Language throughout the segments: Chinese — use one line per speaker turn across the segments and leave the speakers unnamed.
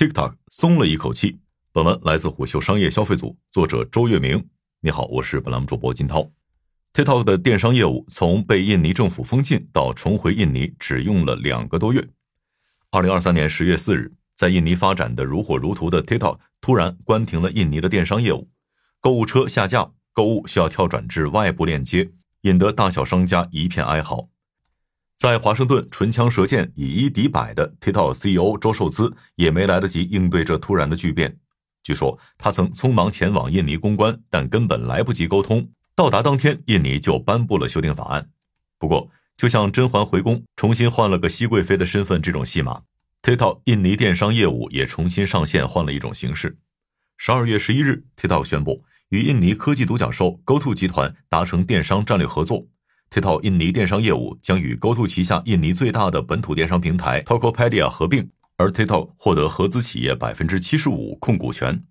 TikTok 松了一口气。本文来自虎嗅商业消费组，作者周月明。你好，我是本栏目主播金涛。TikTok 的电商业务从被印尼政府封禁到重回印尼，只用了两个多月。二零二三年十月四日，在印尼发展的如火如荼的 TikTok 突然关停了印尼的电商业务，购物车下架，购物需要跳转至外部链接，引得大小商家一片哀嚎。在华盛顿唇枪舌剑、以一敌百的 TikTok CEO 周受资也没来得及应对这突然的巨变。据说他曾匆忙前往印尼公关，但根本来不及沟通。到达当天，印尼就颁布了修订法案。不过，就像甄嬛回宫重新换了个熹贵妃的身份这种戏码，TikTok 印尼电商业务也重新上线，换了一种形式。十二月十一日，TikTok 宣布与印尼科技独角兽 GoTo 集团达成电商战略合作。TikTok 印尼电商业务将与 GoTo 旗下印尼最大的本土电商平台 Tokopedia 合并，而 TikTok 获得合资企业百分之七十五控股权。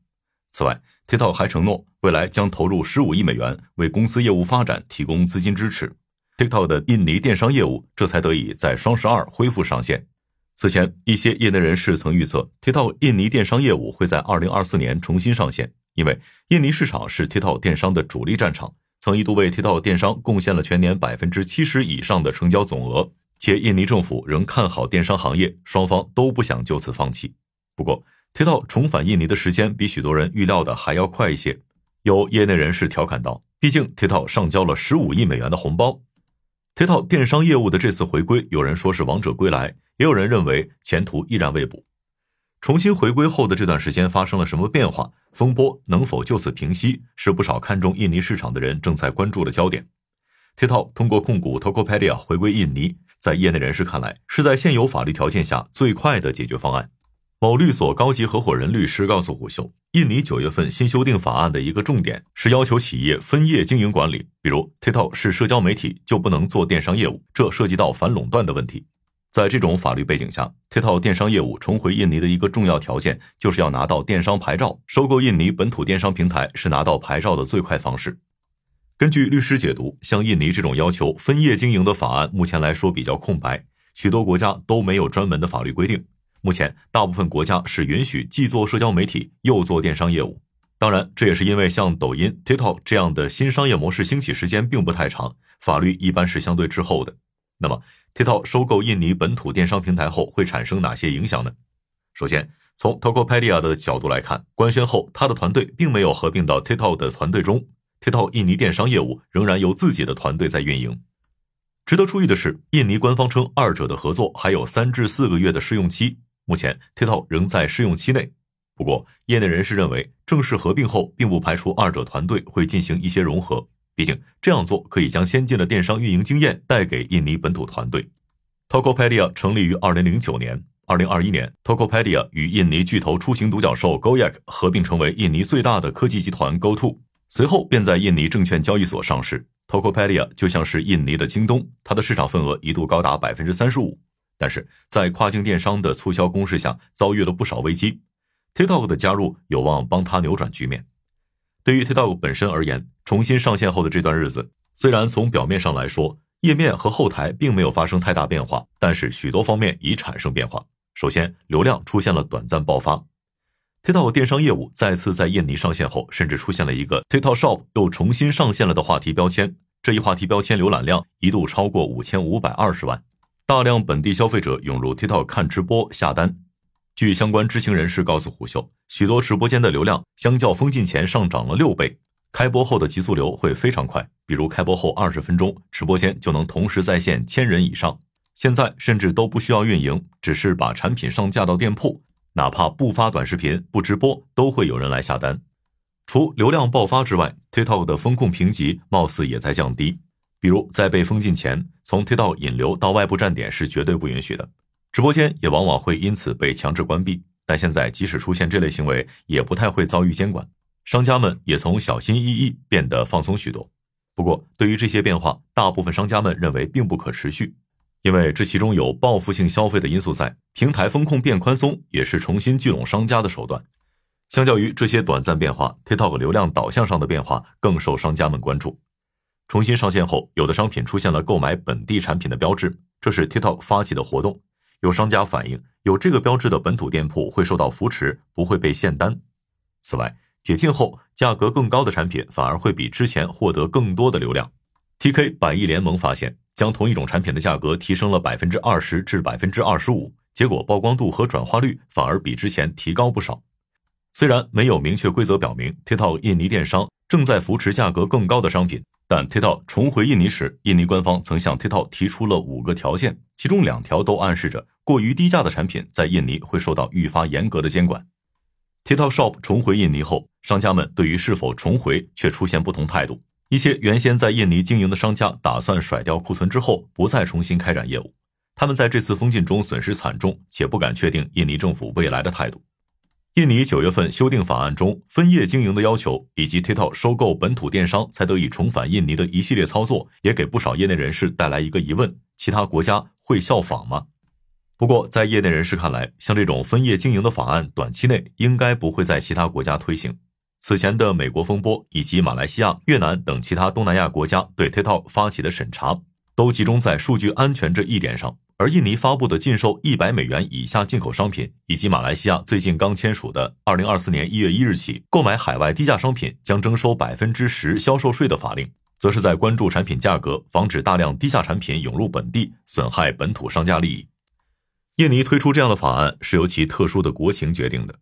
此外，TikTok 还承诺未来将投入十五亿美元为公司业务发展提供资金支持。TikTok 的印尼电商业务这才得以在双十二恢复上线。此前，一些业内人士曾预测 TikTok 印尼电商业务会在二零二四年重新上线，因为印尼市场是 TikTok 电商的主力战场。曾一度为 TikTok 电商贡献了全年百分之七十以上的成交总额，且印尼政府仍看好电商行业，双方都不想就此放弃。不过，TikTok 重返印尼的时间比许多人预料的还要快一些。有业内人士调侃道：“毕竟 TikTok 上交了十五亿美元的红包。”TikTok 电商业务的这次回归，有人说是王者归来，也有人认为前途依然未卜。重新回归后的这段时间发生了什么变化？风波能否就此平息？是不少看重印尼市场的人正在关注的焦点。TikTok 通过控股 Tokopedia 回归印尼，在业内人士看来，是在现有法律条件下最快的解决方案。某律所高级合伙人律师告诉虎嗅，印尼九月份新修订法案的一个重点是要求企业分业经营管理，比如 TikTok 是社交媒体就不能做电商业务，这涉及到反垄断的问题。在这种法律背景下，TikTok 电商业务重回印尼的一个重要条件，就是要拿到电商牌照。收购印尼本土电商平台是拿到牌照的最快方式。根据律师解读，像印尼这种要求分业经营的法案，目前来说比较空白，许多国家都没有专门的法律规定。目前，大部分国家是允许既做社交媒体又做电商业务。当然，这也是因为像抖音、TikTok 这样的新商业模式兴起时间并不太长，法律一般是相对滞后的。那么，TikTok 收购印尼本土电商平台后会产生哪些影响呢？首先，从 Tokopedia 的角度来看，官宣后他的团队并没有合并到 TikTok 的团队中，TikTok 印尼电商业务仍然由自己的团队在运营。值得注意的是，印尼官方称二者的合作还有三至四个月的试用期，目前 TikTok 仍在试用期内。不过，业内人士认为，正式合并后，并不排除二者团队会进行一些融合。毕竟这样做可以将先进的电商运营经验带给印尼本土团队。Tokopedia 成立于二零零九年，二零二一年，Tokopedia 与印尼巨头出行独角兽 Gojek 合并成为印尼最大的科技集团 GoTo，随后便在印尼证券交易所上市。Tokopedia 就像是印尼的京东，它的市场份额一度高达百分之三十五，但是在跨境电商的促销攻势下，遭遇了不少危机。TikTok 的加入有望帮他扭转局面。对于 TikTok 本身而言，重新上线后的这段日子，虽然从表面上来说，页面和后台并没有发生太大变化，但是许多方面已产生变化。首先，流量出现了短暂爆发。TikTok 电商业务再次在印尼上线后，甚至出现了一个 TikTok Shop 又重新上线了的话题标签。这一话题标签浏览量一度超过五千五百二十万，大量本地消费者涌入 TikTok 看直播下单。据相关知情人士告诉虎嗅，许多直播间的流量相较封禁前上涨了六倍，开播后的极速流会非常快，比如开播后二十分钟，直播间就能同时在线千人以上。现在甚至都不需要运营，只是把产品上架到店铺，哪怕不发短视频、不直播，都会有人来下单。除流量爆发之外，TikTok 的风控评级貌似也在降低，比如在被封禁前，从 TikTok 引流到外部站点是绝对不允许的。直播间也往往会因此被强制关闭，但现在即使出现这类行为，也不太会遭遇监管，商家们也从小心翼翼变得放松许多。不过，对于这些变化，大部分商家们认为并不可持续，因为这其中有报复性消费的因素在。平台风控变宽松，也是重新聚拢商家的手段。相较于这些短暂变化，TikTok 流量导向上的变化更受商家们关注。重新上线后，有的商品出现了购买本地产品的标志，这是 TikTok 发起的活动。有商家反映，有这个标志的本土店铺会受到扶持，不会被限单。此外，解禁后价格更高的产品反而会比之前获得更多的流量。TK 百亿联盟发现，将同一种产品的价格提升了百分之二十至百分之二十五，结果曝光度和转化率反而比之前提高不少。虽然没有明确规则表明 TikTok 印尼电商正在扶持价格更高的商品，但 TikTok 重回印尼时，印尼官方曾向 TikTok 提出了五个条件，其中两条都暗示着过于低价的产品在印尼会受到愈发严格的监管。TikTok Shop 重回印尼后，商家们对于是否重回却出现不同态度。一些原先在印尼经营的商家打算甩掉库存之后，不再重新开展业务。他们在这次封禁中损失惨重，且不敢确定印尼政府未来的态度。印尼九月份修订法案中分业经营的要求，以及 TikTok 收购本土电商才得以重返印尼的一系列操作，也给不少业内人士带来一个疑问：其他国家会效仿吗？不过，在业内人士看来，像这种分业经营的法案，短期内应该不会在其他国家推行。此前的美国风波以及马来西亚、越南等其他东南亚国家对 TikTok 发起的审查，都集中在数据安全这一点上。而印尼发布的禁售一百美元以下进口商品，以及马来西亚最近刚签署的二零二四年一月一日起购买海外低价商品将征收百分之十销售税的法令，则是在关注产品价格，防止大量低价产品涌入本地，损害本土商家利益。印尼推出这样的法案是由其特殊的国情决定的。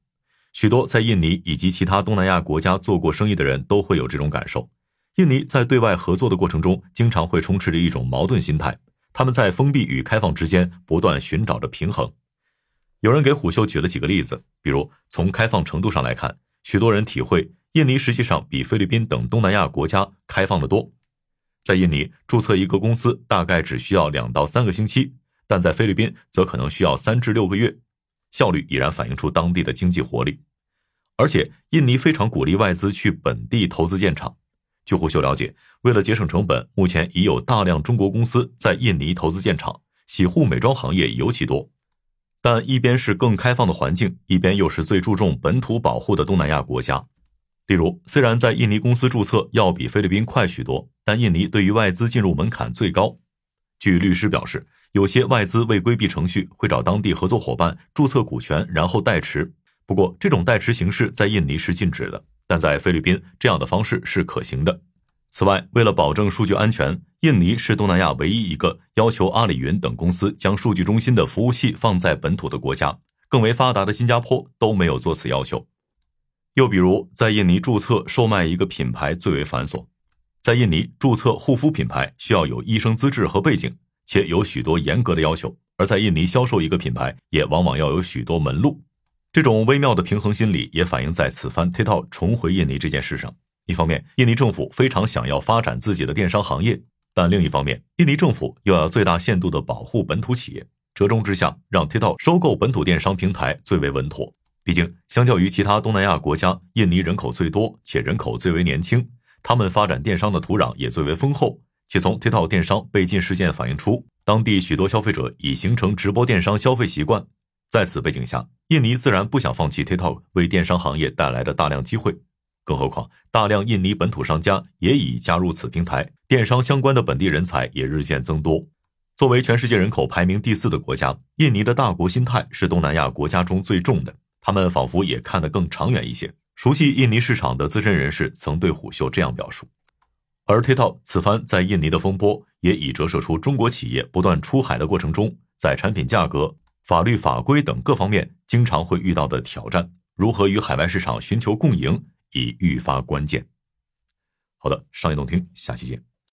许多在印尼以及其他东南亚国家做过生意的人都会有这种感受。印尼在对外合作的过程中，经常会充斥着一种矛盾心态，他们在封闭与开放之间不断寻找着平衡。有人给虎嗅举了几个例子，比如从开放程度上来看，许多人体会印尼实际上比菲律宾等东南亚国家开放的多。在印尼注册一个公司大概只需要两到三个星期，但在菲律宾则可能需要三至六个月，效率已然反映出当地的经济活力。而且，印尼非常鼓励外资去本地投资建厂。据胡秀了解，为了节省成本，目前已有大量中国公司在印尼投资建厂，洗护美妆行业尤其多。但一边是更开放的环境，一边又是最注重本土保护的东南亚国家。例如，虽然在印尼公司注册要比菲律宾快许多，但印尼对于外资进入门槛最高。据律师表示，有些外资为规避程序，会找当地合作伙伴注册股权，然后代持。不过，这种代持形式在印尼是禁止的，但在菲律宾，这样的方式是可行的。此外，为了保证数据安全，印尼是东南亚唯一一个要求阿里云等公司将数据中心的服务器放在本土的国家。更为发达的新加坡都没有做此要求。又比如，在印尼注册售卖一个品牌最为繁琐，在印尼注册护肤品牌需要有医生资质和背景，且有许多严格的要求；而在印尼销售一个品牌，也往往要有许多门路。这种微妙的平衡心理也反映在此番 TikTok 重回印尼这件事上。一方面，印尼政府非常想要发展自己的电商行业，但另一方面，印尼政府又要最大限度地保护本土企业。折中之下，让 TikTok 收购本土电商平台最为稳妥。毕竟，相较于其他东南亚国家，印尼人口最多，且人口最为年轻，他们发展电商的土壤也最为丰厚。且从 TikTok 电商被禁事件反映出，当地许多消费者已形成直播电商消费习惯。在此背景下，印尼自然不想放弃 TikTok 为电商行业带来的大量机会，更何况大量印尼本土商家也已加入此平台，电商相关的本地人才也日渐增多。作为全世界人口排名第四的国家，印尼的大国心态是东南亚国家中最重的，他们仿佛也看得更长远一些。熟悉印尼市场的资深人士曾对虎嗅这样表述。而 TikTok 此番在印尼的风波，也已折射出中国企业不断出海的过程中，在产品价格。法律法规等各方面经常会遇到的挑战，如何与海外市场寻求共赢，已愈发关键。好的，商业动听，下期见。